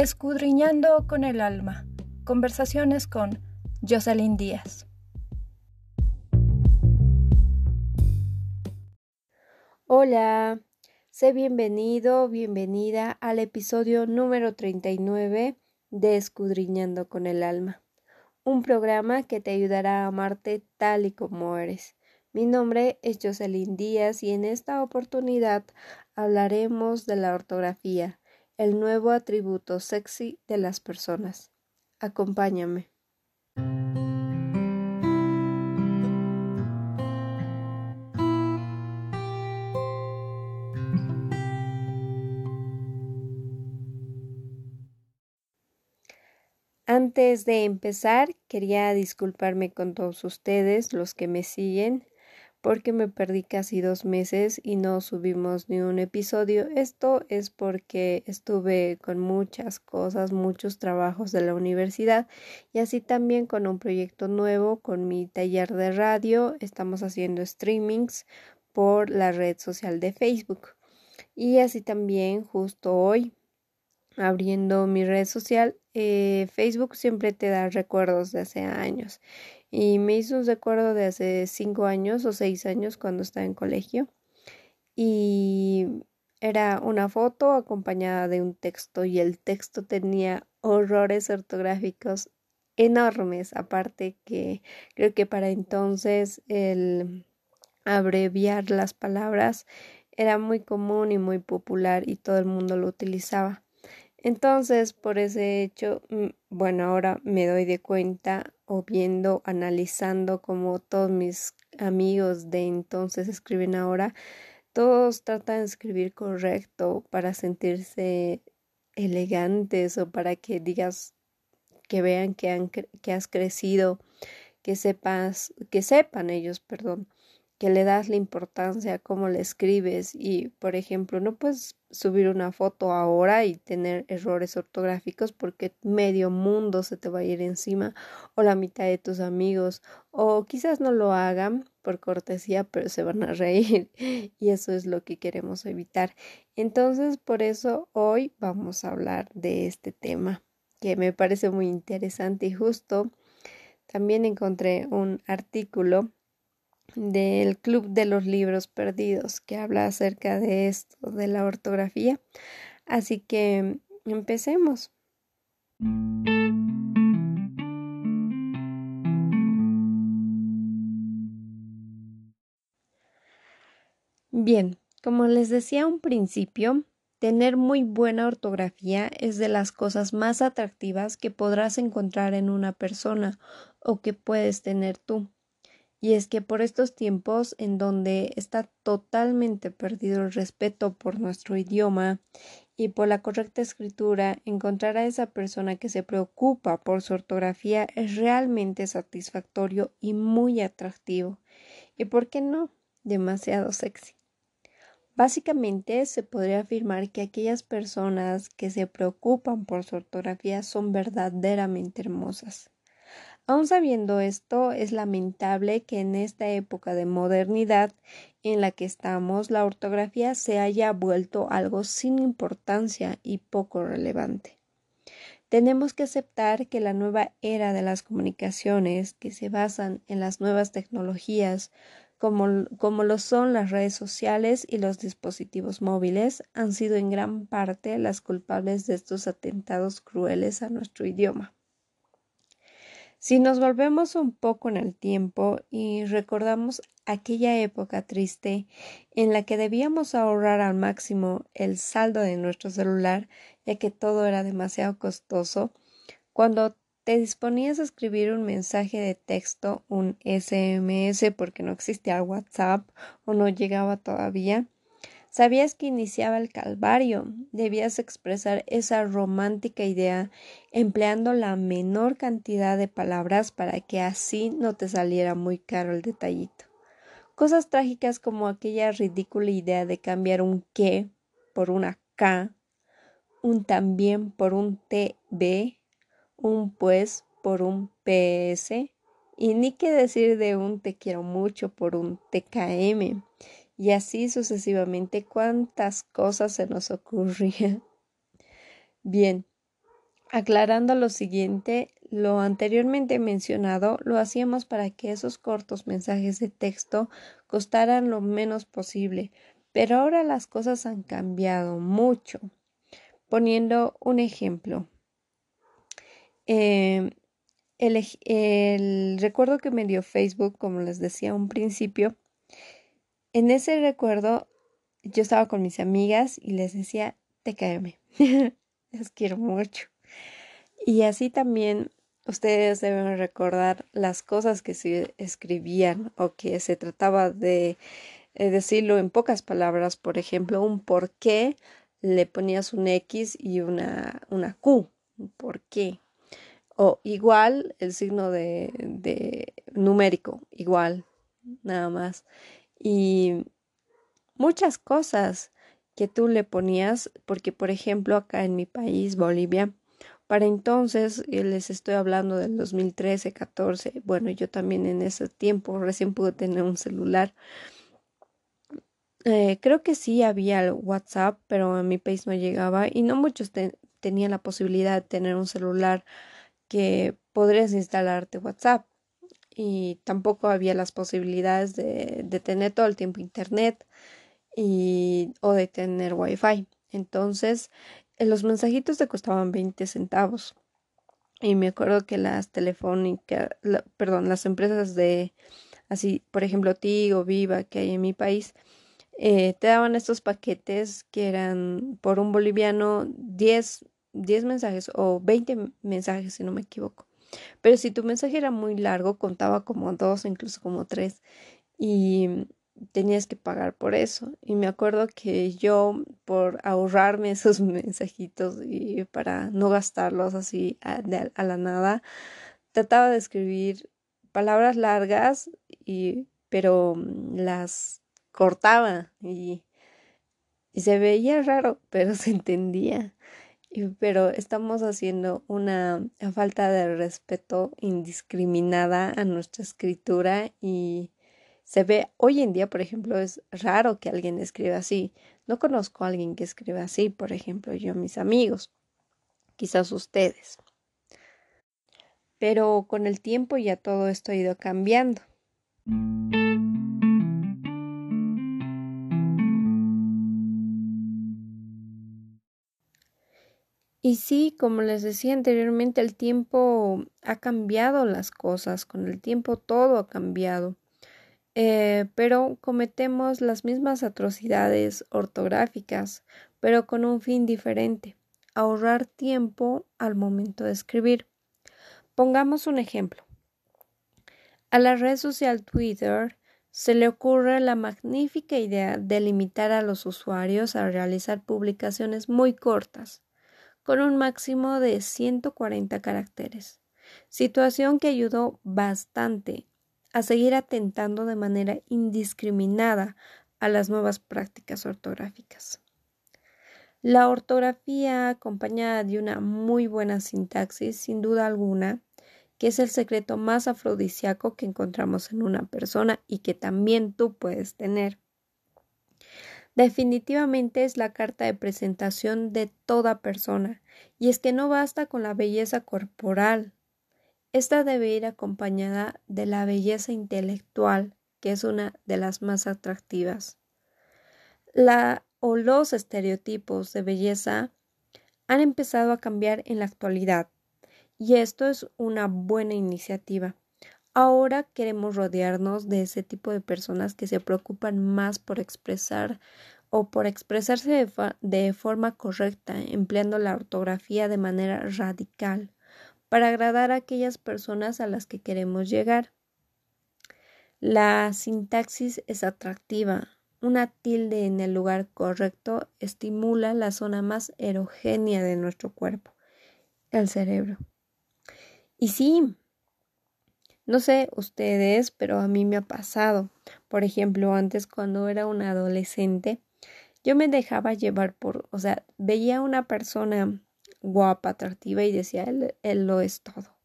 Escudriñando con el alma. Conversaciones con Jocelyn Díaz. Hola, sé bienvenido, bienvenida al episodio número 39 de Escudriñando con el alma, un programa que te ayudará a amarte tal y como eres. Mi nombre es Jocelyn Díaz y en esta oportunidad hablaremos de la ortografía, el nuevo atributo sexy de las personas. Acompáñame. Antes de empezar, quería disculparme con todos ustedes, los que me siguen, porque me perdí casi dos meses y no subimos ni un episodio. Esto es porque estuve con muchas cosas, muchos trabajos de la universidad y así también con un proyecto nuevo, con mi taller de radio. Estamos haciendo streamings por la red social de Facebook. Y así también justo hoy abriendo mi red social, eh, Facebook siempre te da recuerdos de hace años y me hizo un recuerdo de hace cinco años o seis años cuando estaba en colegio y era una foto acompañada de un texto y el texto tenía horrores ortográficos enormes aparte que creo que para entonces el abreviar las palabras era muy común y muy popular y todo el mundo lo utilizaba. Entonces, por ese hecho, bueno, ahora me doy de cuenta o viendo, analizando como todos mis amigos de entonces escriben ahora, todos tratan de escribir correcto para sentirse elegantes o para que digas que vean que, han, que has crecido, que sepas, que sepan ellos, perdón, que le das la importancia a cómo le escribes y, por ejemplo, no puedes subir una foto ahora y tener errores ortográficos porque medio mundo se te va a ir encima o la mitad de tus amigos o quizás no lo hagan por cortesía pero se van a reír y eso es lo que queremos evitar. Entonces, por eso hoy vamos a hablar de este tema que me parece muy interesante y justo también encontré un artículo del Club de los Libros Perdidos, que habla acerca de esto, de la ortografía. Así que empecemos. Bien, como les decía un principio, tener muy buena ortografía es de las cosas más atractivas que podrás encontrar en una persona o que puedes tener tú. Y es que por estos tiempos en donde está totalmente perdido el respeto por nuestro idioma y por la correcta escritura, encontrar a esa persona que se preocupa por su ortografía es realmente satisfactorio y muy atractivo. ¿Y por qué no? Demasiado sexy. Básicamente se podría afirmar que aquellas personas que se preocupan por su ortografía son verdaderamente hermosas. Aun sabiendo esto, es lamentable que en esta época de modernidad en la que estamos, la ortografía se haya vuelto algo sin importancia y poco relevante. Tenemos que aceptar que la nueva era de las comunicaciones, que se basan en las nuevas tecnologías, como, como, lo son las redes sociales y los dispositivos móviles, han sido en gran parte las culpables de estos atentados crueles a nuestro idioma. Si nos volvemos un poco en el tiempo y recordamos aquella época triste en la que debíamos ahorrar al máximo el saldo de nuestro celular, ya que todo era demasiado costoso, cuando te disponías a escribir un mensaje de texto, un SMS, porque no existía WhatsApp o no llegaba todavía, Sabías que iniciaba el Calvario. Debías expresar esa romántica idea empleando la menor cantidad de palabras para que así no te saliera muy caro el detallito. Cosas trágicas como aquella ridícula idea de cambiar un que por una K, un también por un TB, un pues por un PS, y ni qué decir de un te quiero mucho por un TKM y así sucesivamente cuántas cosas se nos ocurrían. Bien, Aclarando lo siguiente, lo anteriormente mencionado lo hacíamos para que esos cortos mensajes de texto costaran lo menos posible, pero ahora las cosas han cambiado mucho. Poniendo un ejemplo, em, el, el, recuerdo que me dio Facebook, como les decía un principio, en ese recuerdo yo estaba con mis amigas y les decía, te caeme, les quiero mucho. Y así también ustedes deben recordar las cosas que se escribían o que se trataba de eh, decirlo en pocas palabras, por ejemplo, un por qué le ponías un X y una, una Q, por qué. O igual el signo de, de numérico, igual, nada más. Y muchas cosas que tú le ponías, porque por ejemplo acá en mi país, Bolivia, para entonces, eh, les estoy hablando del 2013, 14, bueno, yo también en ese tiempo recién pude tener un celular. Eh, creo que sí había WhatsApp, pero a mi país no llegaba y no muchos tenían la posibilidad de tener un celular que podrías instalarte WhatsApp y tampoco había las posibilidades de, de tener todo el tiempo internet y, o de tener wifi. Entonces, eh, los mensajitos te costaban 20 centavos. Y me acuerdo que las telefónicas, perdón, las empresas de, así, por ejemplo, Tigo, Viva, que hay en mi país, eh, te daban estos paquetes que eran por un boliviano 10, 10 mensajes o 20 mensajes, si no me equivoco. Pero si tu mensaje era muy largo, contaba como dos, incluso como tres. Y tenías que pagar por eso. Y me acuerdo que yo, por ahorrarme esos mensajitos y para no gastarlos así a, la nada, trataba de escribir palabras largas, y, pero mm, las cortaba y se veía raro, pero se entendía. Pero estamos haciendo una falta de respeto indiscriminada a nuestra escritura y se ve hoy en día, por ejemplo, es raro que alguien escriba así. No conozco a alguien que escriba así, por ejemplo, yo, mis amigos, quizás ustedes. Pero con el tiempo ya todo esto ha ido cambiando. Y sí, como les decía anteriormente, el tiempo ha cambiado las cosas, con el tiempo todo ha cambiado. Eh, pero cometemos las mismas atrocidades ortográficas, pero con un fin diferente, ahorrar tiempo al momento de escribir. Pongamos un ejemplo. A la red social Twitter se le ocurre la magnífica idea de limitar a los usuarios a realizar publicaciones muy cortas, con un máximo de 140 caracteres, situación que ayudó bastante a seguir atentando de manera indiscriminada a las nuevas prácticas ortográficas. La ortografía acompañada de una muy buena sintaxis, sin duda alguna, que es el secreto más afrodisíaco que encontramos en una persona y que también tú puedes tener. Definitivamente es la carta de presentación de toda persona, y es que no basta con la belleza corporal, esta debe ir acompañada de la belleza intelectual, que es una de las más atractivas. La o los estereotipos de belleza han empezado a cambiar en la actualidad y esto es una buena iniciativa. Ahora queremos rodearnos de ese tipo de personas que se preocupan más por expresar o por expresarse de, forma correcta, empleando la ortografía de manera radical para agradar a aquellas personas a las que queremos llegar. La sintaxis es atractiva. Una tilde en el lugar correcto estimula la zona más erogénea de nuestro cuerpo, el cerebro. Y sí, no sé ustedes, pero a mí me ha pasado. Por ejemplo, antes cuando era una adolescente, yo me dejaba llevar por, o sea, veía a una persona guapa, atractiva y decía, él, él lo es todo.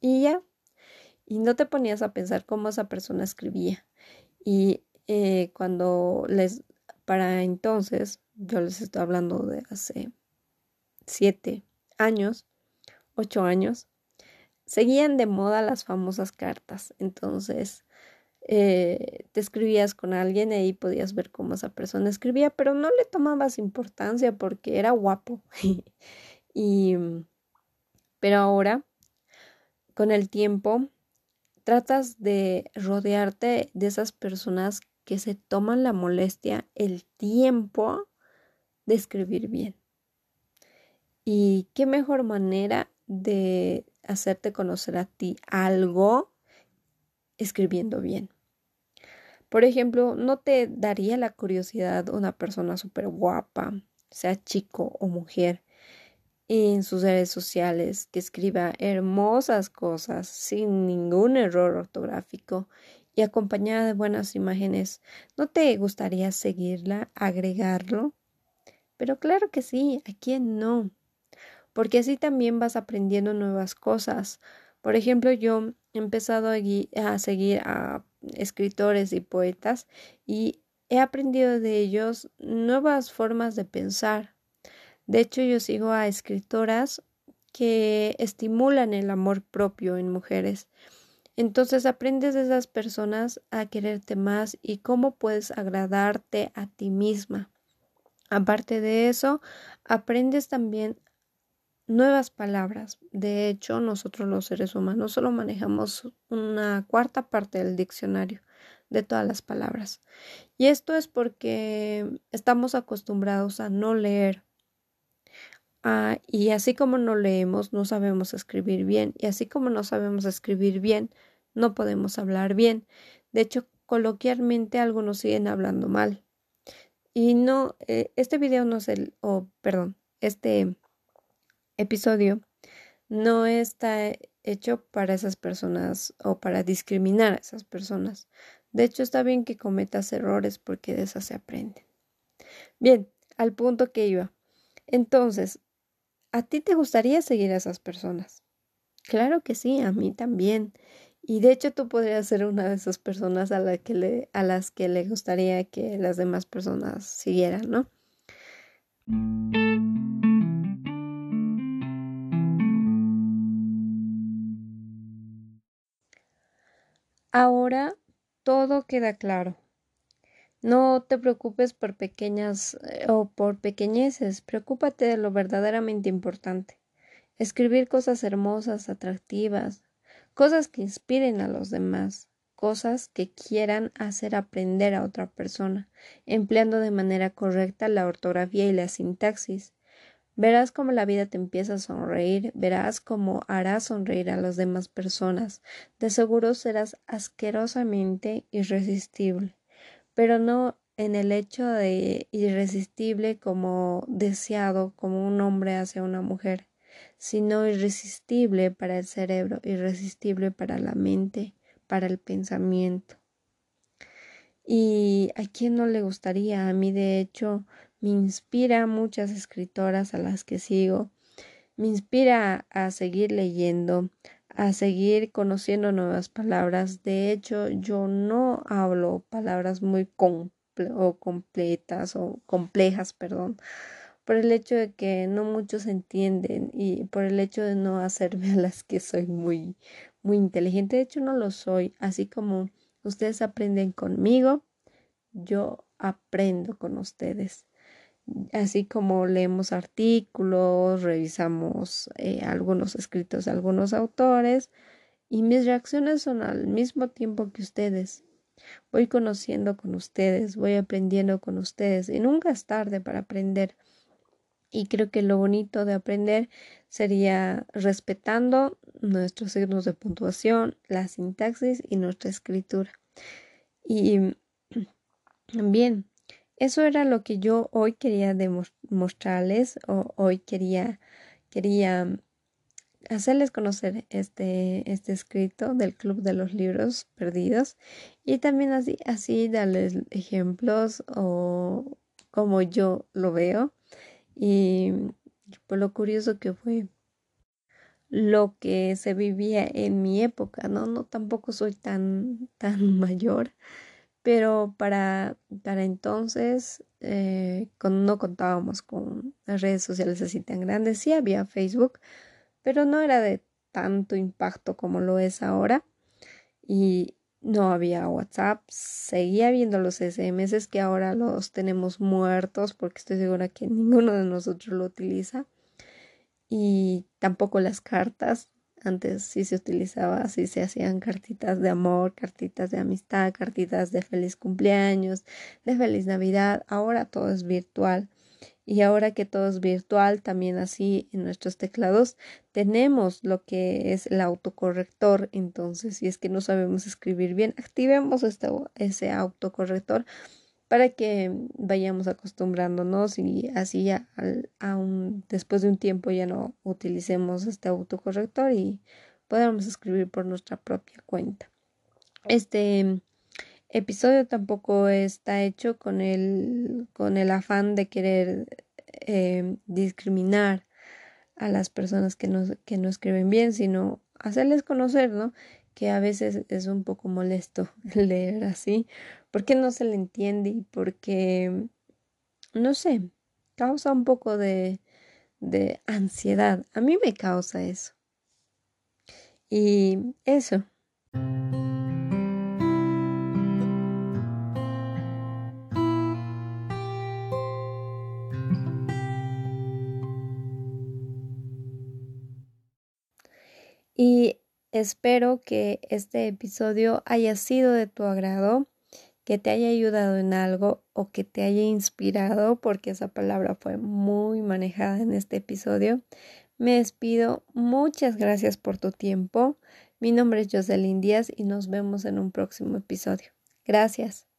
Y ya, y no te ponías a pensar cómo esa persona escribía. Y eh, cuando les, para entonces, yo les estoy hablando de hace siete años, ocho años, seguían de moda las famosas cartas. Entonces, eh, te escribías con alguien y ahí podías ver cómo esa persona escribía, pero no le tomabas importancia porque era guapo. y, pero ahora, con el tiempo, tratas de rodearte de esas personas que se toman la molestia, el tiempo de escribir bien. Y qué mejor manera de hacerte conocer a ti algo escribiendo bien. Por ejemplo, ¿no te daría la curiosidad una persona súper guapa, sea chico o mujer, en sus redes sociales, que escriba hermosas cosas sin ningún error ortográfico y acompañada de buenas imágenes? ¿No te gustaría seguirla, agregarlo? Pero claro que sí, ¿a quién no? Porque así también vas aprendiendo nuevas cosas. Por ejemplo, yo he empezado a, seguir a escritores y poetas y he aprendido de ellos nuevas formas de pensar. De hecho, yo sigo a escritoras que estimulan el amor propio en mujeres. Entonces aprendes de esas personas a quererte más y cómo puedes agradarte a ti misma. Aparte de eso, aprendes también nuevas palabras. De hecho, nosotros los seres humanos solo manejamos una cuarta parte del diccionario de todas las palabras. Y esto es porque estamos acostumbrados a no leer. Ah, y así como no leemos, no sabemos escribir bien. Y así como no sabemos escribir bien, no podemos hablar bien. De hecho, coloquialmente algunos siguen hablando mal. Y no, eh, este video no es el, o perdón, este episodio no está hecho para esas personas o para discriminar a esas personas. De hecho, está bien que cometas errores porque de esas se aprende. Bien, al punto que iba. Entonces, ¿a ti te gustaría seguir a esas personas? Claro que sí, a mí también. Y de hecho tú podrías ser una de esas personas a, que a las que le gustaría que las demás personas siguieran, ¿no? Ahora todo queda claro. No te preocupes por pequeñas eh, o por pequeñeces, preocúpate de lo verdaderamente importante. Escribir cosas hermosas, atractivas, cosas que inspiren a los demás, cosas que quieran hacer aprender a otra persona, empleando de manera correcta la ortografía y la sintaxis, Verás cómo la vida te empieza a sonreír, verás cómo harás sonreír a las demás personas. De seguro serás asquerosamente irresistible, pero no en el hecho de irresistible como deseado como un hombre hacia una mujer, sino irresistible para el cerebro, irresistible para la mente, para el pensamiento. Y a quién no le gustaría, a mí de hecho me inspira muchas escritoras a las que sigo, me inspira a seguir leyendo, a seguir conociendo nuevas palabras. De hecho, yo no hablo palabras muy o completas o complejas, perdón, por el hecho de que no muchos entienden y por el hecho de no hacerme a las que soy muy muy inteligente. De hecho, no lo soy, así como ustedes aprenden conmigo, yo aprendo con ustedes así como leemos artículos, revisamos eh, algunos escritos de algunos autores y mis reacciones son al mismo tiempo que ustedes. Voy conociendo con ustedes, voy aprendiendo con ustedes y nunca es tarde para aprender. Y creo que lo bonito de aprender sería respetando nuestros signos de puntuación, la sintaxis y nuestra escritura. Y bien, eso era lo que yo hoy quería demostrarles o hoy quería, quería hacerles conocer este, este escrito del Club de los Libros Perdidos y también así, así darles ejemplos o como yo lo veo y por lo curioso que fue lo que se vivía en mi época, ¿no? No tampoco soy tan, tan mayor, pero para, para entonces eh, no contábamos con las redes sociales así tan grandes. Sí había Facebook, pero no era de tanto impacto como lo es ahora. Y no había WhatsApp, seguía viendo los SMS que ahora los tenemos muertos porque estoy segura que ninguno de nosotros lo utiliza. Y tampoco las cartas, antes sí se utilizaba, sí se hacían cartitas de amor, cartitas de amistad, cartitas de feliz cumpleaños, de feliz Navidad. Ahora todo es virtual. Y ahora que todo es virtual, también así en nuestros teclados tenemos lo que es el autocorrector. Entonces, si es que no sabemos escribir bien, activemos este, ese autocorrector para que vayamos acostumbrándonos y así ya después de un tiempo ya no utilicemos este autocorrector y podamos escribir por nuestra propia cuenta. Este episodio tampoco está hecho con el, con el afán de querer eh, discriminar a las personas que no, que no escriben bien, sino hacerles conocer, ¿no? Que a veces es un poco molesto leer así, porque no se le entiende y porque, no sé, causa un poco de, de ansiedad. A mí me causa eso. Y eso. Y espero que este episodio haya sido de tu agrado que te haya ayudado en algo o que te haya inspirado, porque esa palabra fue muy manejada en este episodio. Me despido. Muchas gracias por tu tiempo. Mi nombre es Jocelyn Díaz y nos vemos en un próximo episodio. Gracias.